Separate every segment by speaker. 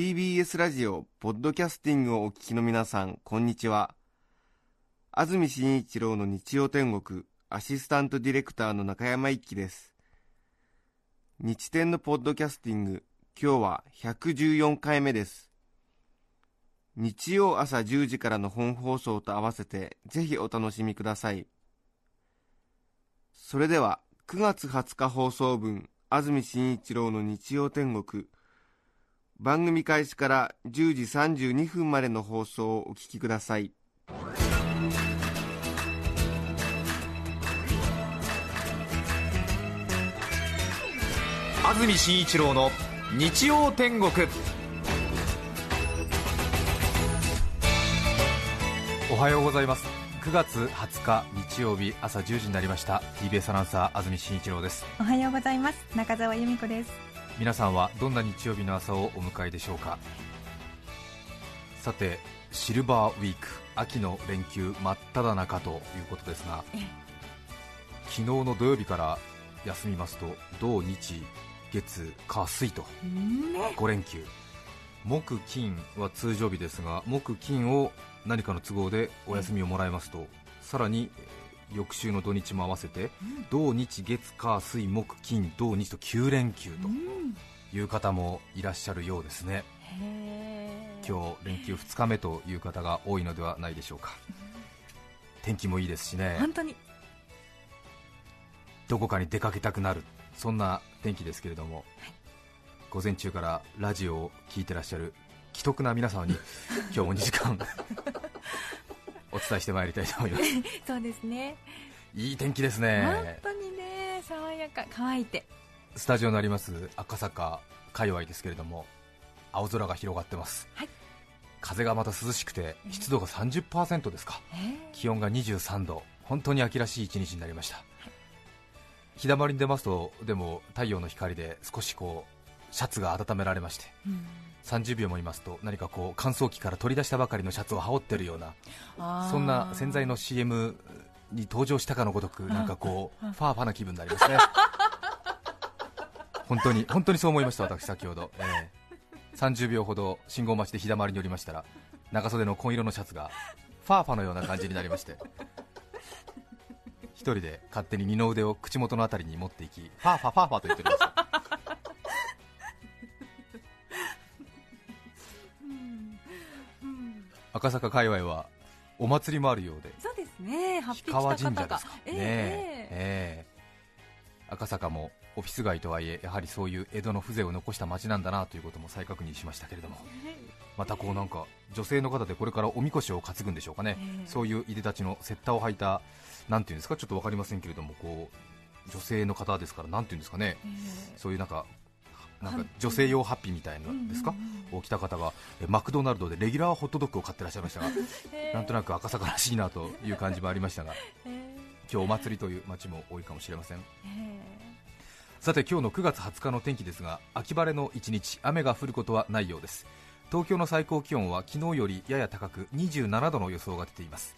Speaker 1: TBS ラジオポッドキャスティングをお聞きの皆さんこんにちは。安住紳一郎の日曜天国アシスタントディレクターの中山一輝です。日天のポッドキャスティング今日は114回目です。日曜朝10時からの本放送と合わせてぜひお楽しみください。それでは9月20日放送分安住紳一郎の日曜天国番組開始から10時32分までの放送をお聞きください。
Speaker 2: 安住紳一郎の日曜天国。おはようございます。9月20日日曜日朝10時になりました。TBS アナウンサー安住紳一郎です。
Speaker 3: おはようございます。中澤由美子です
Speaker 2: 皆さんはどんな日曜日の朝をお迎えでしょうか？さてシルバーウィーク秋の連休真っ只中ということですが昨日の土曜日から休みますと土日月火水と5連休。木金は通常日ですが木金を何かの都合でお休みをもらいますとさらにえー翌週の土日も合わせて土日月火水木金土日と9連休という方もいらっしゃるようですね。今日連休2日目という方が多いのではないでしょうか。天気もいいですしね。
Speaker 3: 本当に。
Speaker 2: どこかに出かけたくなる。そんな天気ですけれども、午前中からラジオを聞いてらっしゃる既得な皆様に 今日も2時間お伝えしてまいりたいと思います。
Speaker 3: そうですね。
Speaker 2: いい天気です
Speaker 3: 本
Speaker 2: ね
Speaker 3: 当にね爽やか乾いて。
Speaker 2: スタジオにあります赤坂界隈ですけれども青空が広がってます、
Speaker 3: はい。
Speaker 2: 風がまた涼しくて湿度が30%ですか。
Speaker 3: え
Speaker 2: 気温が23度。本当に秋らしい一日になりました。日だまりに出ますとでも太陽の光で少しこうシャツが温められまして
Speaker 3: ーうん。
Speaker 2: 30秒もいますと何かこう乾燥機から取り出したばかりのシャツを羽織ってるようなそんな洗剤の CM に登場したかのごとくなんかこう
Speaker 3: うん。
Speaker 2: ファーファな気分になりますね。本当に本当にそう思いました私先ほど、ええ。30秒ほど信号待ちで日だまりに寄りましたら長袖の紺色のシャツがファーファのような感じになりまして一人で勝手に二の腕を口元のあたりに持っていきファーファファーファと言っておりました赤坂界隈はお祭りもあるようで。
Speaker 3: そうですね。
Speaker 2: 川神社ですか、
Speaker 3: え
Speaker 2: ねえええ。赤坂もオフィス街とはいえやはりそういう江戸の風情を残した街なんだなということも再確認しましたけれども。またこうなんか女性の方でこれからおみこしを担ぐんでしょうかね、
Speaker 3: ええ。
Speaker 2: そういういでたちのセッターを履いたなんていうんですかちょっと分かりませんけれどもこう女性の方ですからなんていうんですかね。
Speaker 3: えー
Speaker 2: そういうなんかなんか
Speaker 3: は
Speaker 2: 女性用ハッピーみたいなんですか、を着た方がえマクドナルドでレギュラーホットドッグを買ってらっしゃいましたが
Speaker 3: えー。
Speaker 2: なんとなく赤坂らしいなという感じもありましたが
Speaker 3: えー。
Speaker 2: 今日お祭りという街も多いかもしれません。
Speaker 3: え
Speaker 2: さて今日の9月20日の天気ですが秋晴れの一日雨が降ることはないようです。東京の最高気温は昨日よりやや高く27度の予想が出ています。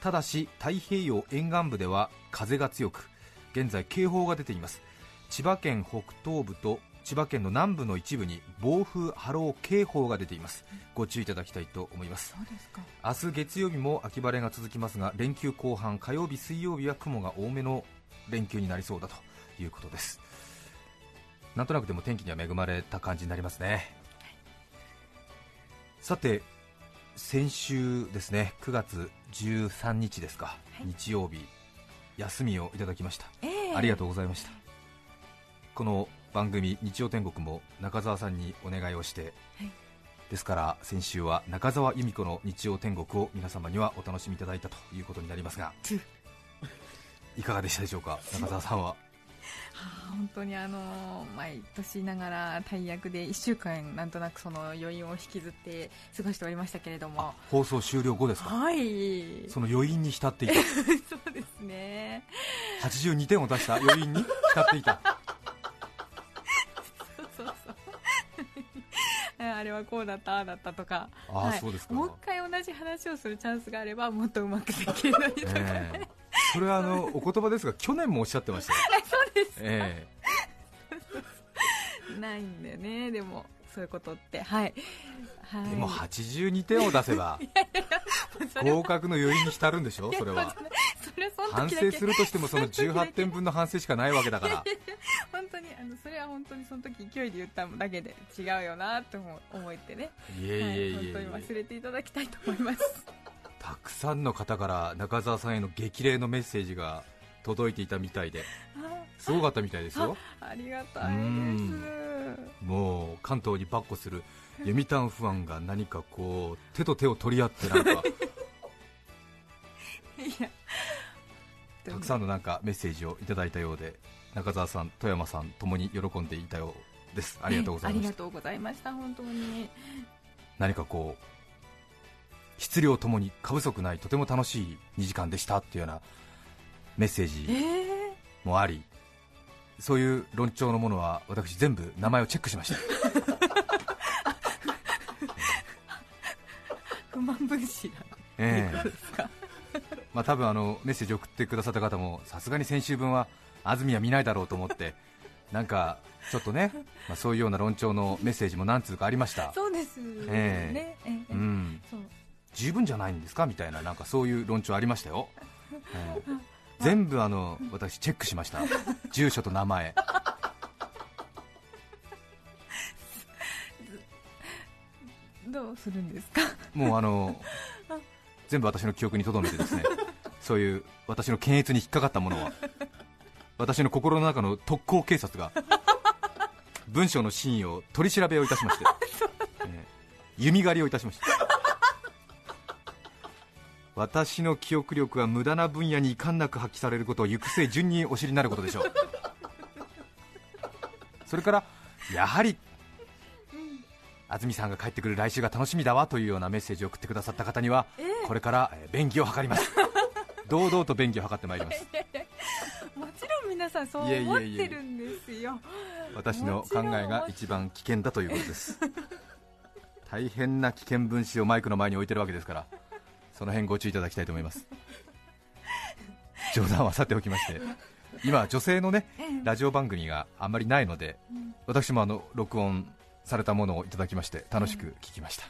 Speaker 2: ただし太平洋沿岸部では風が強く現在警報が出ています。千葉県北東部と千葉県の南部の一部に暴風波浪警報が出ています。ご注意いただきたいと思います。明日月曜日も秋晴れが続きますが連休後半火曜日水曜日は雲が多めの連休になりそうだということです。なんとなくでも天気には恵まれた感じになりますね。さて先週ですね9月13日ですか、
Speaker 3: はい。
Speaker 2: 日曜日休みをいただきました。
Speaker 3: えー
Speaker 2: ありがとうございましたこの番組「日曜天国」も中澤さんにお願いをして、
Speaker 3: はい。
Speaker 2: ですから先週は中澤由美子の日曜天国を皆様にはお楽しみいただいたということになりますが
Speaker 3: つ。
Speaker 2: いかがでしたでしょうか？中澤さんは。
Speaker 3: はあ本当にあの毎年ながら大役で1週間なんとなくその余韻を引きずって過ごしておりましたけれども。
Speaker 2: 放送終了後ですか？
Speaker 3: はい。
Speaker 2: その余韻に浸っていた。
Speaker 3: そうですね。
Speaker 2: 82点を出した余韻に浸っていた
Speaker 3: あれはこうだったああだったとか。
Speaker 2: ああ、そうですか。
Speaker 3: もう一回同じ話をするチャンスがあればもっとうまくできるのにとか、
Speaker 2: ええ。それはあのお言葉ですが去年もおっしゃってました。よ、
Speaker 3: そうです。
Speaker 2: え。
Speaker 3: ないんだよねでもそういうことって。はい、
Speaker 2: はい、でも82点を出せば 合格の余韻に浸るんでしょ？それは。反省するとしてもその18点分の反省しかないわけだから。
Speaker 3: 本当にあのそれは本当にその時勢いで言っただけで違うよなと思ってね。
Speaker 2: いえいえいえ、はい、
Speaker 3: 本当に忘れていただきたいと思います。
Speaker 2: たくさんの方から中澤さんへの激励のメッセージが届いていたみたいで。すごかったみたいですよ。
Speaker 3: ありがたいです
Speaker 2: もう関東にばっこする読谷ファンが何かこう手と手を取り合ってなんか たくさんのなんかメッセージをいただいたようで中澤さん、富山さんともに喜んでいたようです。ありがとうございました、
Speaker 3: ありがとうございました本当に。
Speaker 2: 何かこう質量ともに過不足ないとても楽しい2時間でしたっていうようなメッセージもあり、えー、そういう論調のものは私全部名前をチェックしました。
Speaker 3: 不満分子だ、えー、
Speaker 2: まあ多分あのメッセージを送ってくださった方もさすがに先週分は安住は見ないだろうと思ってなんかちょっとね、まあ、そういうような論調のメッセージも何通かありました。
Speaker 3: そうですね、えー、えー、うん。
Speaker 2: 十分じゃないんですか？みたいななんかそういう論調ありましたよ、えー、全部あの私チェックしました。住所と名前。
Speaker 3: どうするんですか？
Speaker 2: もうあの全部私の記憶に留めてですね。そういう私の検閲に引っかかったものは。私の心の中の特攻警察が文章の真意を取り調べをいたしまして、えー、弓狩りをいたしました私の記憶力は無駄な分野に遺憾なく発揮されることを行く末順にお知りになることでしょう。それからやはり安住さんが帰ってくる来週が楽しみだわというようなメッセージを送ってくださった方には、これから便宜を図ります。堂々と便宜を図ってまいります。
Speaker 3: もちろん皆さんそう思ってるんですよ。
Speaker 2: 私の考えが一番危険だということです。大変な危険分子をマイクの前に置いてるわけですからその辺ご注意いただきたいと思います。冗談はさておきまして今女性のねラジオ番組があんまりないので私もあの録音されたものをいただきまして楽しく聞きました、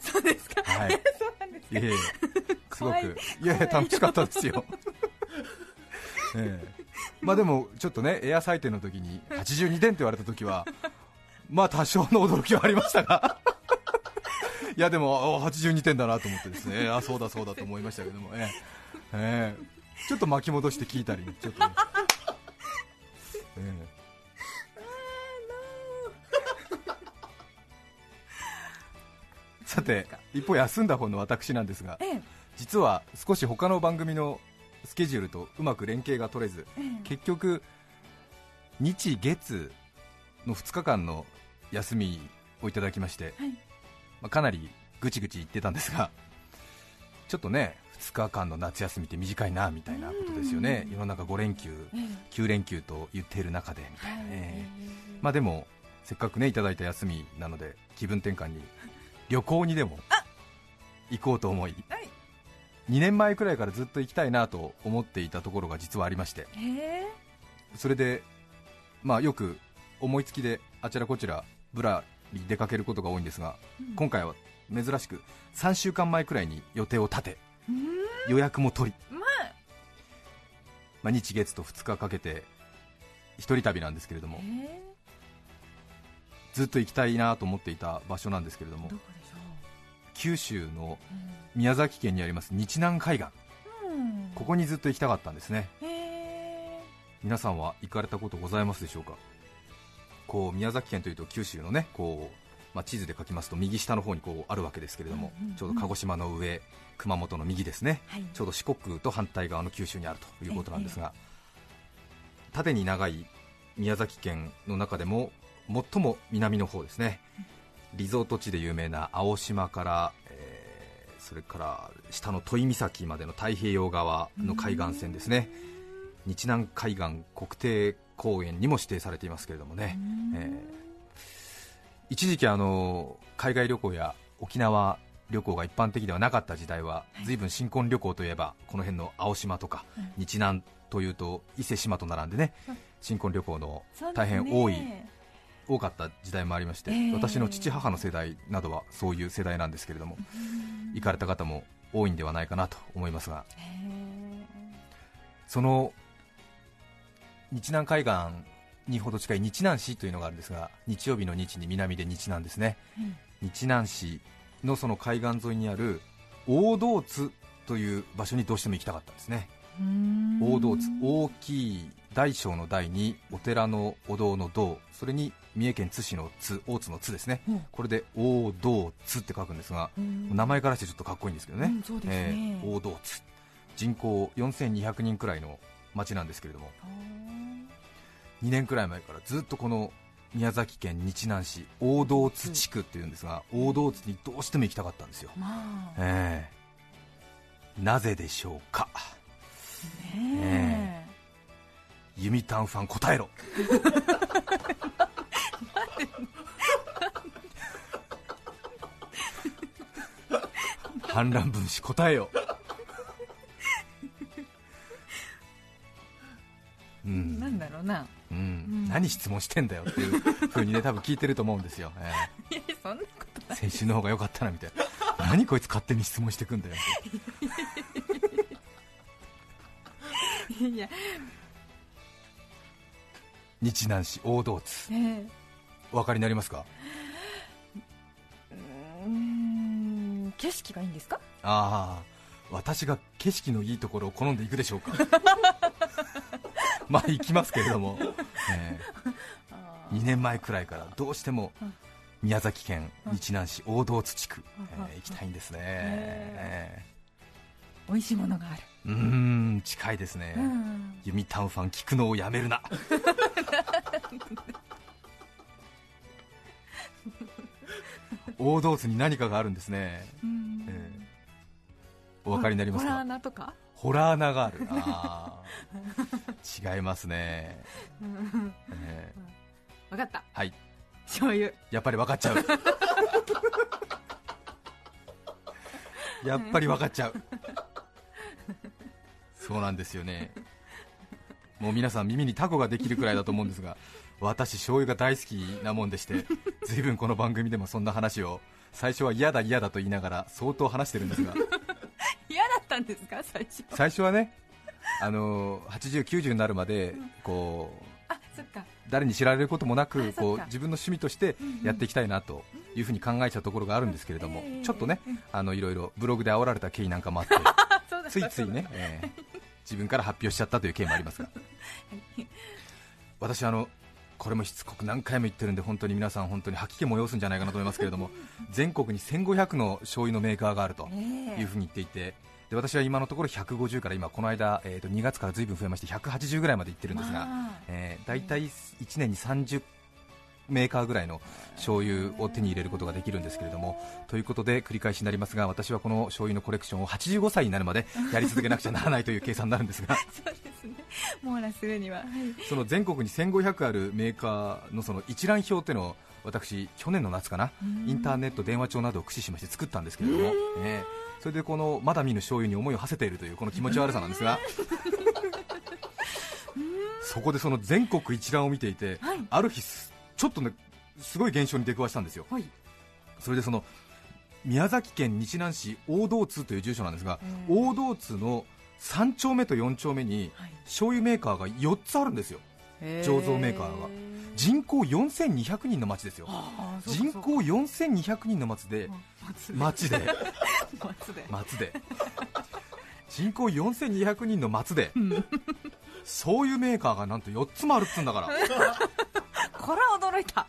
Speaker 3: そうですか。はい。そうなんですか。え
Speaker 2: すごくい。やいや楽しかったですよ。ええ。まあでもちょっとねエア採点の時に82点って言われた時はまあ多少の驚きはありましたがいやでも82点だなと思ってですね。あそうだそうだと思いましたけども、えええちょっと巻き戻して聞いたり、ちょっと、ね、ええ さて一方休んだ方の私なんですが、ええ、実は少し他の番組のスケジュールとうまく連携が取れず、え、結局日月の2日間の休みをいただきまして、はい、まあ、かなりぐちぐち言ってたんですが ちょっとね2日間の夏休みって短いなみたいなことですよね、世の中5連休、9連休と言っている中でみたいなね、まあ、でもせっかくねいただいた休みなので気分転換に旅行にでも行こうと思い、2年前くらいからずっと行きたいなと思っていたところが実はありまして、それで、まあ、よく思いつきであちらこちらぶらり出かけることが多いんですが、今回は珍しく3週間前くらいに予定を立て予約も取り、まあ、まあ、日月と2日かけて一人旅なんですけれども、ずっと行きたいなと思っていた場所なんですけれども九州の宮崎県にあります日南海岸、ここにずっと行きたかったんですね。皆さんは行かれたことございますでしょうか？こう宮崎県というと九州のねこうまあ、地図で書きますと右下の方にこうあるわけですけれども、ちょうど鹿児島の上、熊本の右ですね、はい、ちょうど四国と反対側の九州にあるということなんですが、縦に長い宮崎県の中でも最も南の方ですね、リゾート地で有名な青島から、えー、それから下の戸井岬までの太平洋側の海岸線ですね、日南海岸国定公園にも指定されていますけれどもね。えー一時期あの海外旅行や沖縄旅行が一般的ではなかった時代は、随分新婚旅行といえばこの辺の青島とか、日南というと伊勢志摩と並んでね、新婚旅行の大変多い多かった時代もありまして、
Speaker 3: えー
Speaker 2: 私の父母の世代などはそういう世代なんですけれども、行かれた方も多いんではないかなと思いますが。
Speaker 3: へ
Speaker 2: その日南海岸にほど近い日南市というのがあるんですが日曜日の日に南で日南ですね、
Speaker 3: うん。
Speaker 2: 日南市のその海岸沿いにある大道津という場所にどうしても行きたかったんですね。大道津大きい大小の大にお寺のお堂の道それに三重県津市の津大津の津ですね。
Speaker 3: うん。
Speaker 2: これで大道津って書くんですが
Speaker 3: うん。
Speaker 2: 名前からしてちょっとかっこいいんですけどね、
Speaker 3: うんそうね。
Speaker 2: えー大道津。人口4200人くらいの町なんですけれども。
Speaker 3: あ
Speaker 2: 2年くらい前からずっとこの宮崎県日南市大道津地区っていうんですが大道津にどうしても行きたかったんですよ、
Speaker 3: ーまあ。
Speaker 2: ええ。なぜでしょうか。
Speaker 3: ね
Speaker 2: ユミタンファン答えろ。反乱分子答えよう
Speaker 3: え
Speaker 2: ん。
Speaker 3: なんだろうな。
Speaker 2: うん。
Speaker 3: うん。
Speaker 2: 何質問してんだよっていうふうにね多分聞いてると思うんですよ、え
Speaker 3: いやそんなこと
Speaker 2: え先週の方が良かったなみたいな。何こいつ勝手に質問してくんだよ
Speaker 3: いや。
Speaker 2: 日南市大道津
Speaker 3: ね
Speaker 2: お分かりになりますか？
Speaker 3: えうーん景色がいいんですか？
Speaker 2: ああ私が景色のいいところを好んでいくでしょうか まあ行きますけれども、え
Speaker 3: あ
Speaker 2: 2年前くらいからどうしても
Speaker 3: うん
Speaker 2: 宮崎県
Speaker 3: うん
Speaker 2: 日南市大道津地区、
Speaker 3: うん
Speaker 2: えー行きたいんですね、
Speaker 3: 美味しいものがある。
Speaker 2: ーうーん近いですね、
Speaker 3: うん。
Speaker 2: ユミタンファン聞くのをやめるな。大道津に何かがあるんですね、
Speaker 3: うん。
Speaker 2: えーお分かりになりますか？ホラー穴がある。あー。違いますね、
Speaker 3: うん
Speaker 2: え。
Speaker 3: 分かった。
Speaker 2: ーはい。
Speaker 3: 醤油。
Speaker 2: やっぱり分かっちゃう。やっぱり分かっちゃう。そうなんですよね。もう皆さん耳にタコができるくらいだと思うんですが私醤油が大好きなもんでして随分この番組でもそんな話を最初は嫌だ嫌だと言いながら相当話してるんですが
Speaker 3: たんですか？最初。
Speaker 2: 最初はねあの80、90になるまでこう
Speaker 3: あそっか。
Speaker 2: 誰に知られることもなくこう自分の趣味としてやっていきたいなというふうに考えちゃうところがあるんですけれども
Speaker 3: ええ。
Speaker 2: ちょっとねあのいろいろブログで煽られた経緯なんかもあって ついついね、ええ。自分から発表しちゃったという経緯もありますが 私あのこれもしつこく何回も言ってるんで本当に皆さん本当に吐き気催すんじゃないかなと思いますけれども 全国に1500の醤油のメーカーがあるというふうに言っていてで私は今のところ150から今この間、えー、と2月からずいぶん増えまして180ぐらいまでいってるんですが、
Speaker 3: まあ。
Speaker 2: えー、大体1年に30メーカーぐらいの醤油を手に入れることができるんですけれどもということで繰り返しになりますが私はこの醤油のコレクションを85歳になるまでやり続けなくちゃならないという計算になるんですが。
Speaker 3: そうですね。網羅するには、はい。
Speaker 2: その全国に1500あるメーカーのその一覧表っていうのを私去年の夏かなインターネット電話帳などを駆使しまして作ったんですけれども、えーそれでこのまだ見ぬ醤油に思いを馳せているというこの気持ち悪さなんですがそこでその全国一覧を見ていて、
Speaker 3: はい。
Speaker 2: ある日すちょっとねすごい現象に出くわしたんですよ。
Speaker 3: はい。
Speaker 2: それでその宮崎県日南市大道津という住所なんですが、
Speaker 3: えー。
Speaker 2: 大道津の3丁目と4丁目に
Speaker 3: はい。
Speaker 2: 醤油メーカーが4つあるんですよ。醸造メーカーが人口4200人の町ですよ。人口
Speaker 3: そうか
Speaker 2: 4200人の町で 町で。町で。人口4200人の町で。
Speaker 3: うん。
Speaker 2: そういうメーカーがなんと4つもあるっつうんだから。
Speaker 3: これは驚いた。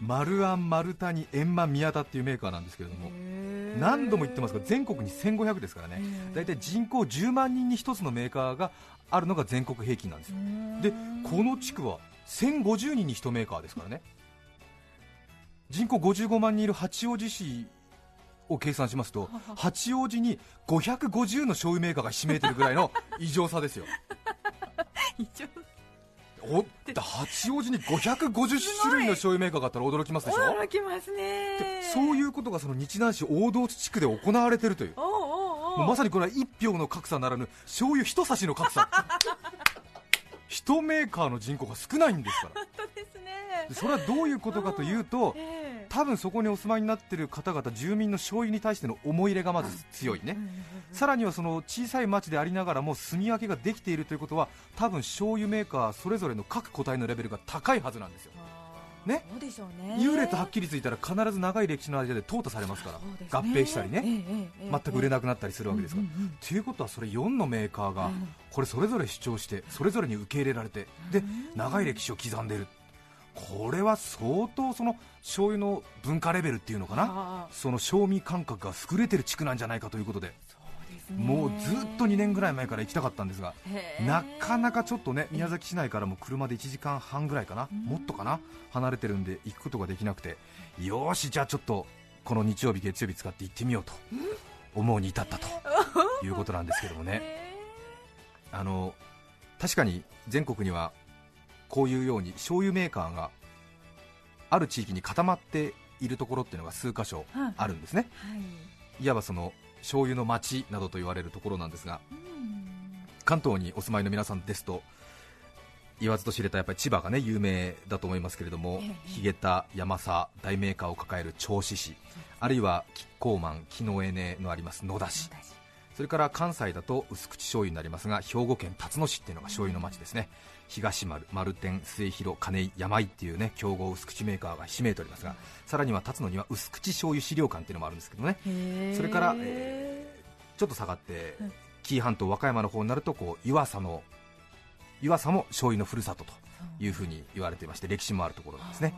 Speaker 2: 丸安丸谷円満宮田っていうメーカーなんですけれども。何度も言ってますが全国に1500ですからね。大体人口10万人に1つのメーカーがあるのが全国平均なんですよ。でこの地区は1050人に1メーカーですからね。人口55万人いる八王子市を計算しますと八王子に550の醤油メーカーがひしめいてるぐらいの 異常さですよ。お八王子に550種類の醤油メーカーがあったら驚きますでしょ？
Speaker 3: 驚きますね。
Speaker 2: でそういうことがその日南市大道地地区で行われているというまさにこれは一票の格差ならぬ醤油一差しの格差一メーカーの人口が少ないんですから。
Speaker 3: 本当ですね。
Speaker 2: それはどういうことかというと、多分そこにお住まいになっている方々、住民の醤油に対しての思い入れがまず強いね、さらにはその小さい町でありながらも住み分けができているということは、多分醤油メーカーそれぞれの各個体のレベルが高いはずなんですよ。ね、
Speaker 3: そうでしょうね。
Speaker 2: 優劣はっきりついたら必ず長い歴史の間で淘汰されますから、合併したりね、全く売れなくなったりするわけですから。ということはそれ4のメーカーがこれそれぞれ主張してそれぞれに受け入れられてで長い歴史を刻んでいる。これは相当その醤油の文化レベルっていうのかな、その賞味感覚が優れてる地区なんじゃないかということで、もうずっと2年ぐらい前から行きたかったんですが、なかなかちょっとね宮崎市内からも車で1時間半ぐらいかな、もっとかな、離れてるんで行くことができなくて、よし、じゃあちょっとこの日曜日、月曜日使って行ってみようと思うに至ったと いうことなんですけどもね、あの確かに全国にはこういうように醤油メーカーがある地域に固まっているところっていうのが数箇所あるんですね、はい、いわばその醤油の町などと言われるところなんですが、関東にお住まいの皆さんですと言わずと知れたやっぱり千葉がね有名だと思いますけれども、ヒゲタ、山佐、大メーカーを抱える銚子市、あるいはキッコーマン、木のエネのあります野田市、それから関西だと薄口醤油になりますが兵庫県辰野市っていうのが醤油の町ですね、東丸、丸天、末広、金井、山井っていうね競合薄口メーカーがひしめいておりますが、さらには辰野には薄口醤油資料館っていうのもあるんですけどね、それから、えー、ちょっと下がって、紀伊半島、和歌山の方になるとこう湯浅の湯浅も醤油のふるさとというふうに言われていまして歴史もあるところなんですね。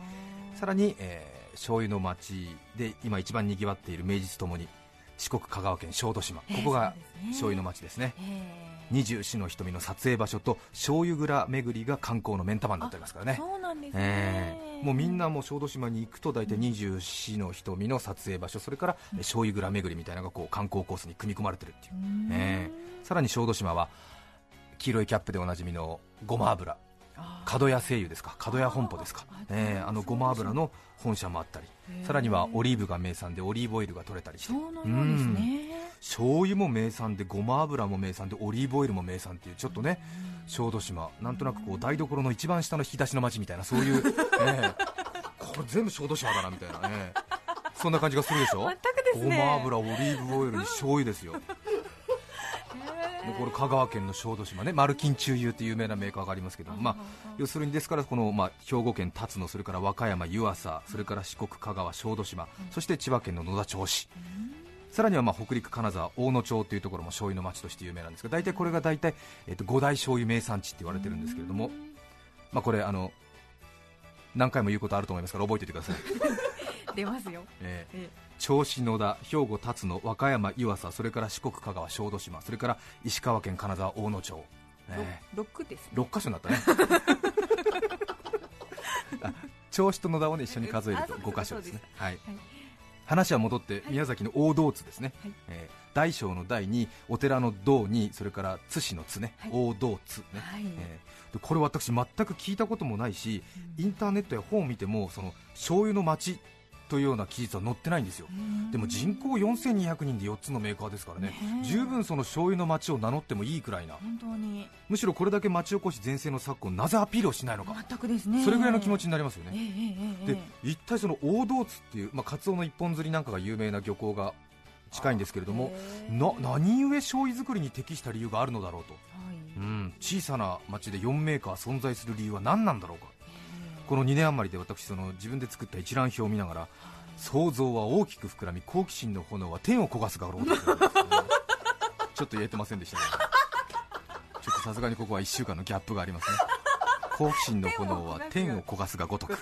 Speaker 2: さらに、えー、醤油の町で今一番にぎわっている名実ともに四国香川県小豆島、ここが醤油の町ですね、二十四の瞳の撮影場所と醤油蔵巡りが観光の目ん玉になってますからね、
Speaker 3: そうなんですね、
Speaker 2: もうみんなも小豆島に行くと大体二十四の瞳の撮影場所、それから醤油蔵巡りみたいなのがこう観光コースに組み込まれてるっていう、えー、さらに小豆島は黄色いキャップでおなじみのごま油角屋製油ですか角屋本舗ですか。あ,、えー、あのごま油の本社もあったりさらにはオリーブが名産でオリーブオイルが取れたりして。醤油も名産でごま油も名産でオリーブオイルも名産っていうちょっとね小豆島なんとなくこう台所の一番下の引き出しの町みたいなそういう、え。ー、これ全部小豆島だなみたいなね。そんな感じがするでしょ？
Speaker 3: ごま
Speaker 2: 油オリーブオイルに醤油ですよこれ香川県の小豆島ね、マルキン中油という有名なメーカーがありますけどまあ、要するにですからこの、まあ、兵庫県辰野、それから和歌山、湯浅、それから四国、香川、小豆島、そして千葉県の野田町市。さらにはまあ北陸、金沢、大野町というところも醤油の町として有名なんですが大体これが大体、えー、と5大醤油名産地って言われてるんですけれども、まあ、これあの何回も言うことあると思いますから覚えておいてください。
Speaker 3: 出ますよ、
Speaker 2: えー、銚子野田、兵庫辰野、和歌山湯浅、それから四国香川小豆島、それから石川県金沢大野町、
Speaker 3: ね、6です、ね、
Speaker 2: 6箇所になったね。銚子と野田を、ね、一緒に数えると5箇所ですね。はい、話は戻って宮崎の大道津ですね、はい、えー、大小の大にお寺の道にそれから津市の津ね、はい、大道津ね、はい、えー、これ私全く聞いたこともないし、うん、インターネットや本を見てもその醤油の町というような記述は載ってないんですよ、でも人口4200人で4つのメーカーですからね、十分その醤油の町を名乗ってもいいくらいな、
Speaker 3: 本当に。
Speaker 2: むしろこれだけ町おこし全盛の昨今、なぜアピールをしないのか、
Speaker 3: 全くですね。
Speaker 2: それぐらいの気持ちになりますよね、で一体その大道津っていう、まあ、カツオの一本釣りなんかが有名な漁港が近いんですけれども、な何故醤油作りに適した理由があるのだろうと、はい、うん、小さな町で4メーカー存在する理由は何なんだろうか。この2年余りで私その自分で作った一覧表を見ながら想像は大きく膨らみ好奇心の炎は天を焦がすがろうと、ちょっと言えてませんでしたね。ちょっとさすがにここは1週間のギャップがありますね。好奇心の炎は天を焦がすがごとく、うん、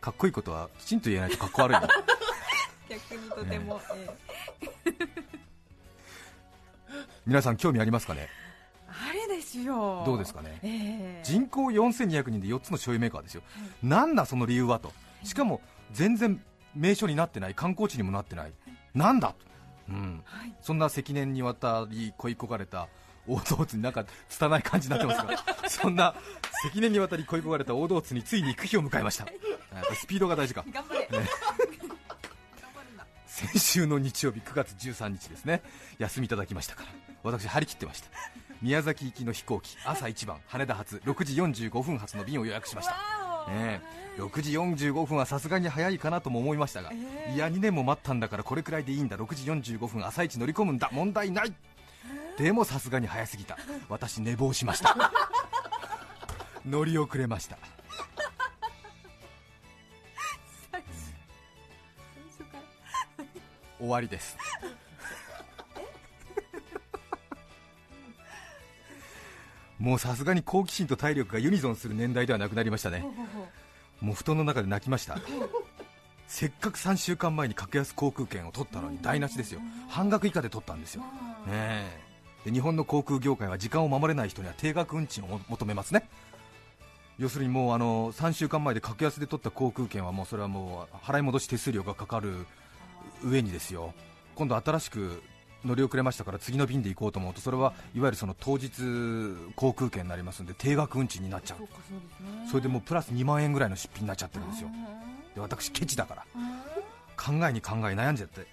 Speaker 2: かっこいいことはきちんと言えないとかっこ悪い
Speaker 3: 逆にとても、ね、え。
Speaker 2: え、皆さん興味ありますかね？
Speaker 3: ですよ。
Speaker 2: どうですかね、えー、人口4200人で4つの醤油メーカーですよ、はい、なんだその理由はと、しかも全然名所になってない、観光地にもなってない、なんだと、うん。はい、そんな積年にわたり恋焦がれた 大道津になんか拙い感じになってますが、そんな積年にわたり恋焦がれた大道津についに行く日を迎えました、スピードが大事か。
Speaker 3: 頑張れ、ね。
Speaker 2: 先週の日曜日9月13日ですね。休みいただきましたから。私張り切ってました宮崎行きの飛行機朝一番羽田発6時45分発の便を予約しました、ねえ、6時45分はさすがに早いかなとも思いましたが、いや2年も待ったんだからこれくらいでいいんだ。6時45分朝一乗り込むんだ。問題ない。でもさすがに早すぎた。私寝坊しました。乗り遅れました。終わりですもうさすがに好奇心と体力がユニゾンする年代ではなくなりましたね。もう布団の中で泣きました。せっかく3週間前に格安航空券を取ったのに台無しですよ。半額以下で取ったんですよ、ね、で日本の航空業界は時間を守れない人には定額運賃を求めますね。要するにもうあの3週間前で格安で取った航空券はもうそれはもう払い戻し手数料がかかる上にですよ。今度新しく乗り遅れましたから次の便で行こうと思うとそれはいわゆるその当日航空券になりますので定額運賃になっちゃうそれでもうプラス2万円ぐらいの出費になっちゃってるんですよ。で私ケチだから考えに考え悩んじゃって。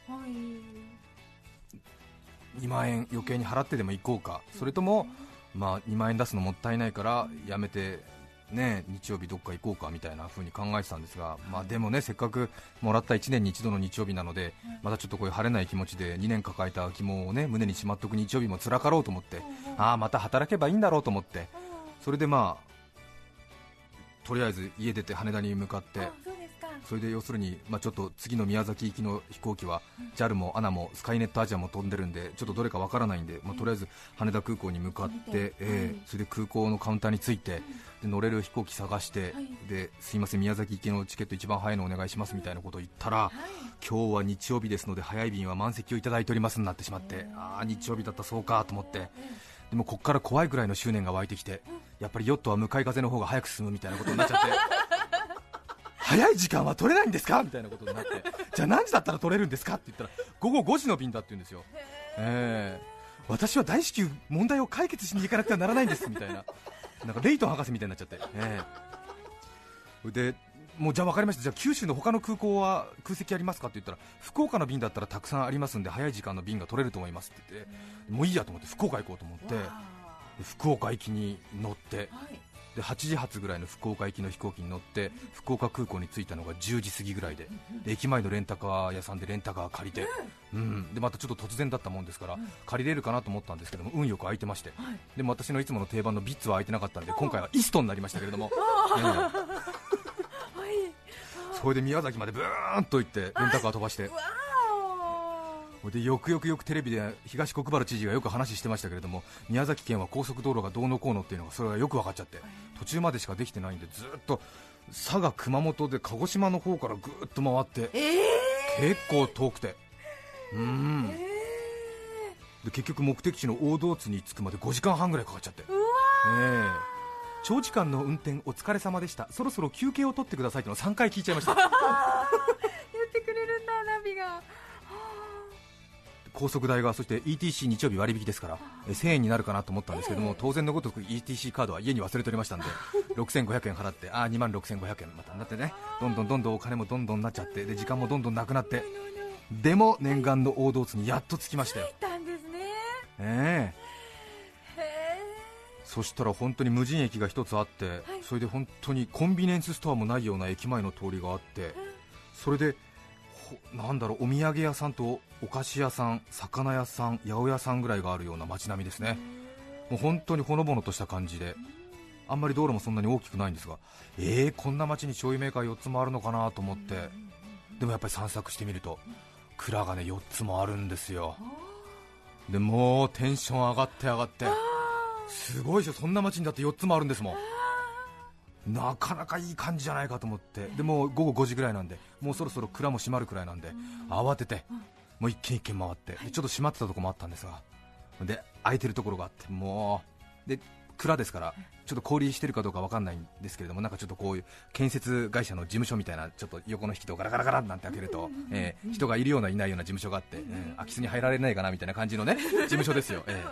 Speaker 2: 2万円余計に払ってでも行こうか。それともまあ2万円出すのもったいないからやめてね、日曜日どっか行こうかみたいな風に考えてたんですが、まあ、でもねせっかくもらった1年に一度の日曜日なので、またちょっとこういう晴れない気持ちで2年抱えた肝をね胸にしまっておく日曜日も辛かろうと思って、ああまた働けばいいんだろうと思って、それでまあとりあえず家出て羽田に向かって。それで要するに、まあ、ちょっと次の宮崎行きの飛行機は JAL も ANA もスカイネットアジアも飛んでるんでちょっとどれかわからないんで、まあ、とりあえず羽田空港に向かって、えー、それで空港のカウンターに着いてで乗れる飛行機探して、ですいません宮崎行きのチケット一番早いのお願いしますみたいなことを言ったら、今日は日曜日ですので早い便は満席をいただいておりますになってしまってああ日曜日だったそうかと思って。でもここから怖いぐらいの執念が湧いてきてやっぱりヨットは向かい風の方が早く進むみたいなことになっちゃって早い時間は取れないんですか？みたいなことになって。じゃあ何時だったら取れるんですか？って言ったら午後5時の便だって言うんですよ、えー、私は大至急問題を解決しに行かなくてはならないんですみたいな。なんかレイトン博士みたいになっちゃって、えー、でもうじゃあ分かりました。じゃあ九州の他の空港は空席ありますか？って言ったら福岡の便だったらたくさんありますんで早い時間の便が取れると思いますって言ってもういいやと思って福岡行こうと思って福岡行きに乗って、で8時発ぐらいの福岡行きの飛行機に乗って福岡空港に着いたのが10時過ぎぐらいでで駅前のレンタカー屋さんでレンタカー借りて、うん、でまたちょっと突然だったもんですから借りれるかなと思ったんですけども運よく空いてまして、でも私のいつもの定番のビッツは空いてなかったんで今回はイストになりましたけれども、それで宮崎までブーンと行ってレンタカー飛ばして。でよくよくよくテレビで東国原知事がよく話してましたけれども宮崎県は高速道路がどうのこうのっていうのがそれがよく分かっちゃって途中までしかできてないんでずっと佐賀、熊本で鹿児島の方からぐっと回って、えー、結構遠くて。うん、えー、で結局目的地の大道津に着くまで5時間半ぐらいかかっちゃって、えー、長時間の運転お疲れ様でした。そろそろ休憩を取ってくださいってのを3回聞いちゃいました。言
Speaker 3: ってくれるんだナビが
Speaker 2: 高速代がそして ETC 日曜日割引ですから1000円になるかなと思ったんですけども、当然のごとく ETC カードは家に忘れておりましたんで6500円払ってあ2万6500円またなってねどんどんどんどんお金もどんどんなっちゃってで時間もどんどんなくなって。でも念願の大道津にやっと着きましてええ。そしたら本当に無人駅が1つあって、それで本当にコンビニエンスストアもないような駅前の通りがあって、それでなんだろうお土産屋さんとお菓子屋さん、魚屋さん、八百屋さんぐらいがあるような街並みですね、もう本当にほのぼのとした感じで、あんまり道路もそんなに大きくないんですが、えー、こんな街に醤油メーカー4つもあるのかなと思って、でもやっぱり散策してみると、蔵がね4つもあるんですよ、でもうテンション上がって上がって、すごいでしょ、そんな街にだって4つもあるんですもん。なかなかいい感じじゃないかと思って。でも午後5時ぐらいなんでもうそろそろ蔵も閉まるくらいなんで慌ててもう一軒一軒回ってちょっと閉まってたところもあったんですがで空いてるところがあってもうで蔵ですからちょっと交流してるかどうか分かんないんですけれどもなんかちょっとこういう建設会社の事務所みたいなちょっと横の引き戸をガラガラガラなんて開けると、えー、人がいるようないないような事務所があって、えー、空き巣に入られないかなみたいな感じのね事務所ですよ、え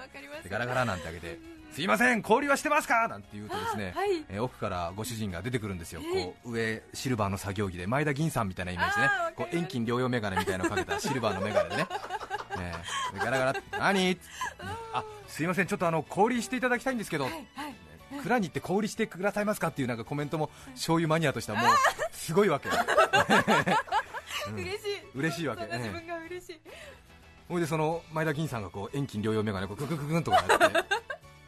Speaker 2: ー、ガラガラなんて開けてすいません交流はしてますか？なんて言うとですね、はい、えー、奥からご主人が出てくるんですよ、こう上シルバーの作業着で前田銀さんみたいなイメージでねこう遠近両用眼鏡みたいなのをかけた シルバーの眼鏡でね。えー、ガラガラ何？あすいませんちょっとあの小売りしていただきたいんですけど、
Speaker 3: はいはい
Speaker 2: 蔵に行って小売りしてくださいますかっていうなんかコメントも醤油マニアとしてはもうすごいわけ、うん。
Speaker 3: 嬉しい。
Speaker 2: 嬉しいわけ。
Speaker 3: 自分が嬉しい。
Speaker 2: ほいでその前田銀さんがこう遠近療養眼鏡こうククククンとかやって。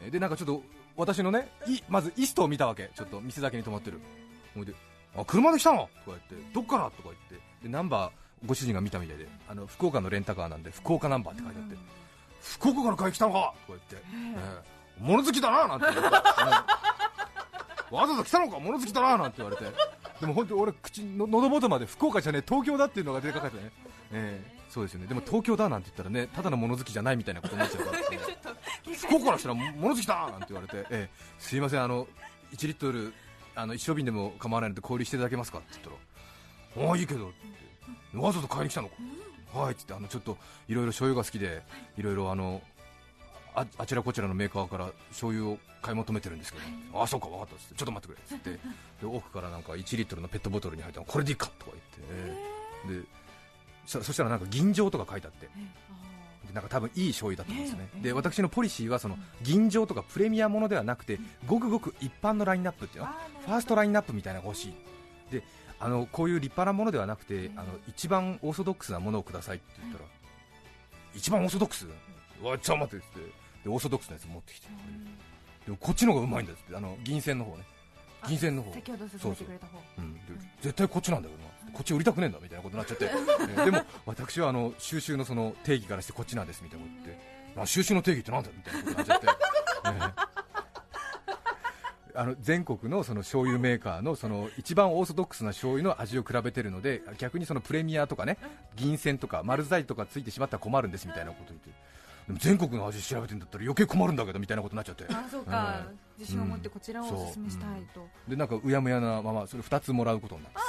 Speaker 2: えでなんかちょっと私のねいまずイストを見たわけ。ちょっと店先に止まってる。ほいであ車で来たの？とか言ってどっから？とか言って。でナンバーご主人が見たみたいで。あの福岡のレンタカーなんで福岡ナンバーって書いてあって、福岡から買い来たのか？とか言って、ええ物好きだななんて言われて、うんわざわざ来たのか物好きだななんて言われてでも本当俺口の喉元まで福岡じゃねえ東京だっていうのが出てかかってね、ええそうですよねでも東京だなんて言ったらねただの物好きじゃないみたいなことになっちゃうから、ね、福岡からしたら物好きだなんて言われて、ええすいませんあの1リットルあの一升瓶でも構わないので小売りしていただけますかって言ったらああいいけどってわざわざ買いに来たのか、はいって言ってあのちょっといろいろ醤油が好きでいろいろあのああちらこちらのメーカーから醤油を買い求めてるんですけど、ああそうか分かったっつってちょっと待ってくれっつって。で奥からなんか1リットルのペットボトルに入ったのこれでいいかとか言って、でそそしたらなんか銀醸とか書いてあって。でなんか多分いい醤油だったんですよね、で私のポリシーはその吟醸とかプレミアものではなくてごくごく一般のラインナップっていうの？ファーストラインナップみたいなのが欲しい。であのこういう立派なものではなくてあの一番オーソドックスなものをくださいって言ったら、一番オーソドックス？わちょっと待ってっつって。でオーソドックスなやつ持ってきて。でもこっちの方がうまいんだっつって。あの銀線の方ね。銀線の方。
Speaker 3: 先ほど勧めてくれた方。
Speaker 2: うん、で絶対こっちなんだよな。こっち売りたくねえんだみたいなことになっちゃって、えーでも私はあの収集のその定義からしてこっちなんですみたいなこと言って。あ収集の定義ってなんだみたいなことになっちゃって、えーあの全国のその醤油メーカーのその一番オーソドックスな醤油の味を比べてるので逆にそのプレミアとかね銀線とか丸材とかついてしまったら困るんですみたいなこと言ってでも全国の味調べてんだったら余計困るんだけどみたいなことになっちゃって。
Speaker 3: あそうか、
Speaker 2: うん。
Speaker 3: 自信を持ってこちらをお勧めしたいと、
Speaker 2: でなんかうやむやなままそれ2つもらうことになって、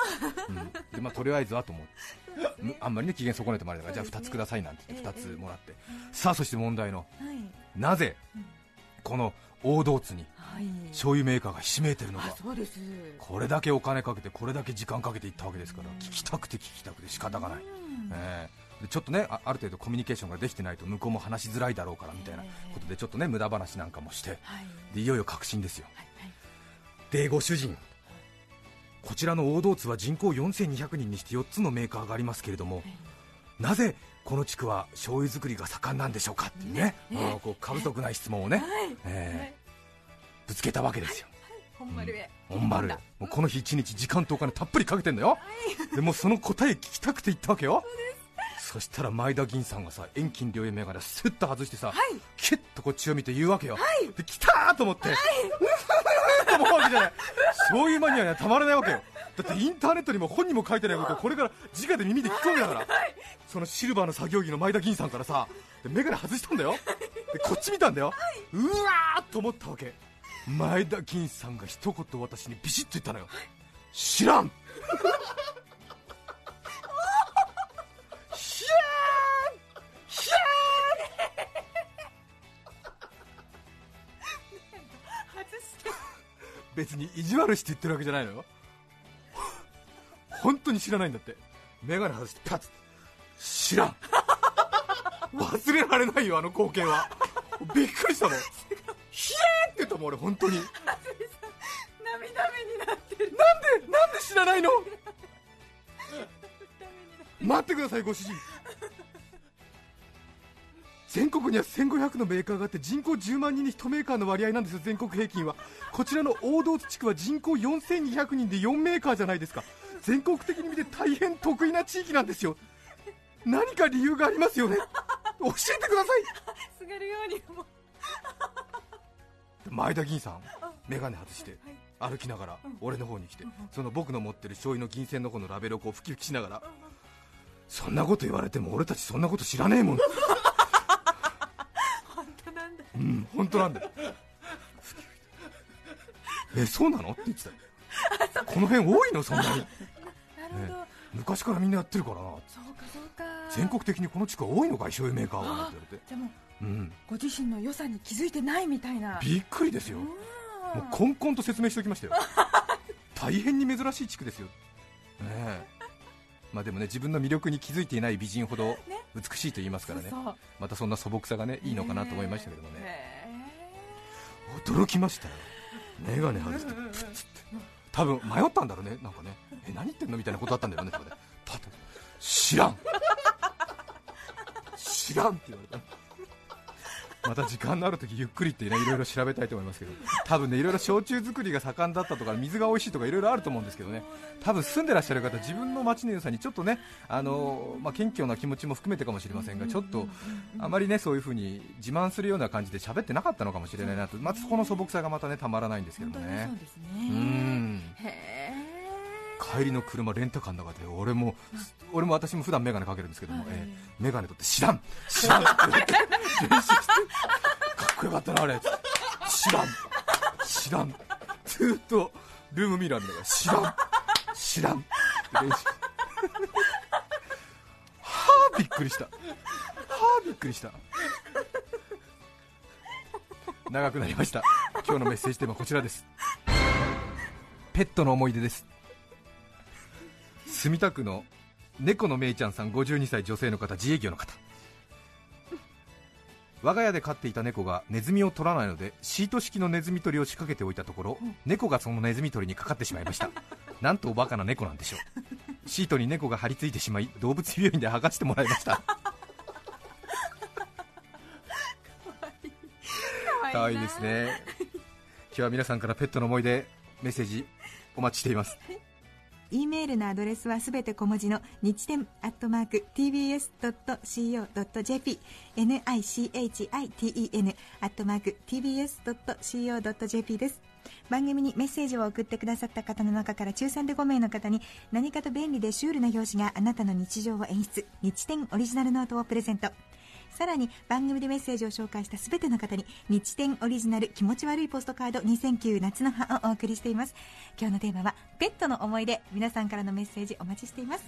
Speaker 2: うん。でまあ、とりあえずはと思って、むあんまりね機嫌損ねてもらえたから、じゃあ2つくださいなんて言って2つもらって、さあそして問題の
Speaker 3: はい。
Speaker 2: なぜ
Speaker 3: うん。
Speaker 2: この王道津に
Speaker 3: はい。
Speaker 2: 醤油メーカーがひしめいてるの
Speaker 3: あ
Speaker 2: か
Speaker 3: そうです。
Speaker 2: これだけお金かけてこれだけ時間かけていったわけですから聞きたくて聞きたくて仕方がない、
Speaker 3: うん。
Speaker 2: ええ。でちょっとねあある程度コミュニケーションができてないと向こうも話しづらいだろうからみたいなことでちょっとね無駄話なんかもして
Speaker 3: はい。
Speaker 2: でいよいよ確信ですよ。
Speaker 3: はいはい。
Speaker 2: でご主人。こちらの大道津は人口4200人にして4つのメーカーがありますけれどもなぜこの地区は醤油作りが盛んなんでしょうかっていうねあのこう過不足ない質問をね、
Speaker 3: はい。
Speaker 2: えーぶつけたわけですよ。
Speaker 3: 本丸へ。
Speaker 2: 本丸もうこの日一日時間とお金たっぷりかけてんだよ、でもうその答え聞きたくて言ったわけよそしたら前田銀さんがさ遠近両眼眼鏡スッと外してさ、キュッとこっちを見て言うわけよ、で来たーと思って、うと思うわけじゃない醤油マニアにはたまらないわけよ。だってインターネットにも本にも書いてないことを これから直で耳で聞くわけだから、そのシルバーの作業着の前田銀さんからさで眼鏡外したんだよ。でこっち見たんだよ、うわーと思ったわけ。前田銀さんが一言私にビシッと言ったのよ。知らん別に意地悪して言ってるわけじゃないのよ。本当に知らないんだって。眼鏡外してパッつって。知らん。忘れられないよあの光景は。びっくりしたもんひゃーって言ったもん俺本当に。なんで
Speaker 3: 涙目になってる。
Speaker 2: なんで知らないの？待ってくださいご主人全国には1500のメーカーがあって人口10万人に1メーカーの割合なんですよ全国平均は。こちらの大道津地区は人口4200人で4メーカーじゃないですか。全国的に見て大変得意な地域なんですよ。何か理由がありますよね。教えてください。
Speaker 3: すがるようにも
Speaker 2: 前田銀さん眼鏡外して歩きながら俺の方に来てその僕の持ってる醤油の銀線の方のラベルをこう吹き吹きしながらそんなこと言われても俺たちそんなこと知らねえもんうん本当なんだよ。えそうなの？って言ってた。よこの辺多いの？そんなに。
Speaker 3: なるほど、
Speaker 2: 昔からみんなやってるから。な
Speaker 3: そうかそうか。
Speaker 2: 全国的にこの地区は多いのかい醤油メーカーは？って言われて。
Speaker 3: でも
Speaker 2: うん。
Speaker 3: ご自身の良さに気づいてないみたいな。
Speaker 2: びっくりですよ。も
Speaker 3: う
Speaker 2: こんこんと説明しておきましたよ。大変に珍しい地区ですよ。ねえまあでもね自分の魅力に気づいていない美人ほど美しいと言いますからね。
Speaker 3: そうそう。
Speaker 2: またそんな素朴さがねいいのかなと思いましたけどもね、
Speaker 3: へ
Speaker 2: 驚きましたよ。眼鏡外して。プッつって多分迷ったんだろうね。なんかね。え何言ってんの？みたいなことあったんだよねそこでパッと。知らん。知らんって言われたまた時間のある時ゆっくりってねいろいろ調べたいと思いますけど。多分ねいろいろ焼酎作りが盛んだったとか水が美味しいとかいろいろあると思うんですけどね。多分住んでらっしゃる方自分の街の良さにちょっとねあのまあ、謙虚な気持ちも含めてかもしれませんがちょっとあまりねそういう風に自慢するような感じで喋ってなかったのかもしれないなと。まずこの素朴さがまたねたまらないんですけどね。
Speaker 3: 当にそうです
Speaker 2: う
Speaker 3: ね
Speaker 2: ん帰りの車レンタカーの中で俺も俺も私も普段眼鏡かけるんですけども、えー、眼鏡取って知らん知らん練習してかっこよかったなあれ知らん。知らん。ずっとルームミラー見ながら知らん。知らん。練習はあびっくりしたはあびっくりした長くなりました今日のメッセージテーマはこちらですペットの思い出です墨田区の猫のめいちゃん。さん。52歳女性の方自営業の方我が家で飼っていた猫がネズミを取らないのでシート式のネズミ捕りを仕掛けておいたところ、猫がそのネズミ捕りにかかってしまいました。なんとおバカな猫なんでしょう。シートに猫が張り付いてしまい動物病院で剥がしてもらいました。可愛いですね。今日は皆さんからペットの思い出メッセージお待ちしています
Speaker 4: E メールのアドレスはすべて小文字の日天アットマーク tbs.co.jp nichiten アットマーク tbs.co.jp です。番組にメッセージを送ってくださった方の中から抽選で5名の方に何かと便利でシュールな表紙があなたの日常を演出。日天オリジナルノートをプレゼント。さらに番組でメッセージを紹介したすべての方に日天オリジナル気持ち悪いポストカード2009夏の葉をお送りしています。今日のテーマはペットの思い出皆さんからのメッセージお待ちしています。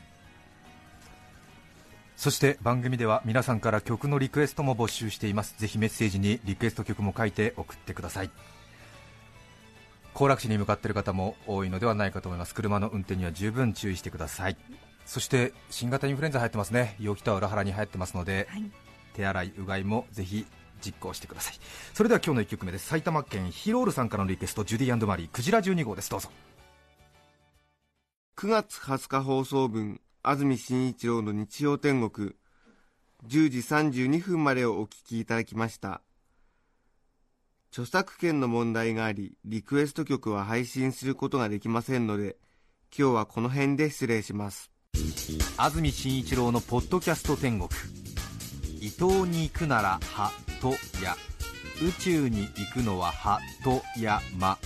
Speaker 2: そして番組では皆さんから曲のリクエストも募集しています。ぜひメッセージにリクエスト曲も書いて送ってください。行楽地に向かっている方も多いのではないかと思います。車の運転には十分注意してください。そして新型インフルエンザ流行ってますね。陽気とは裏腹に流行ってますので、
Speaker 4: はい
Speaker 2: 手洗いうがいもぜひ実行してください。それでは今日の1曲目です。埼玉県ヒロールさんからのリクエストジュディマリー。クジラ12号です。どうぞ。
Speaker 1: 9月20日放送分安住紳一郎の日曜天国。10時32分までをお聞きいただきました。著作権の問題がありリクエスト曲は配信することができませんので今日はこの辺で失礼します。
Speaker 2: 安住紳一郎のポッドキャスト天国伊東に行くならはとや。宇宙に行くのははとやま。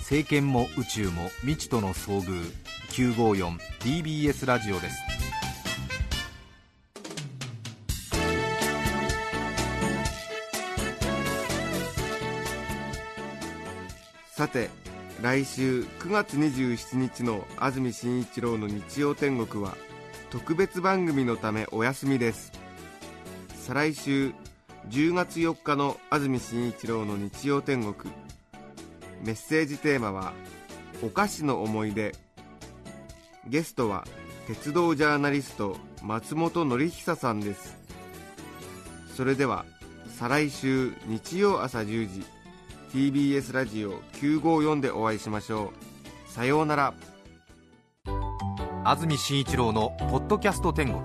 Speaker 2: 政権も宇宙も未知との遭遇。954TBS ラジオです。
Speaker 1: さて来週9月27日の安住紳一郎の日曜天国は特別番組のためお休みです。再来週10月4日の安住紳一郎の日曜天国。メッセージテーマは「お菓子の思い出」ゲストは鉄道ジャーナリスト松本紀久さんです。それでは再来週日曜朝10時 TBS ラジオ954でお会いしましょう。さようなら。
Speaker 2: 安住紳一郎の「ポッドキャスト天国」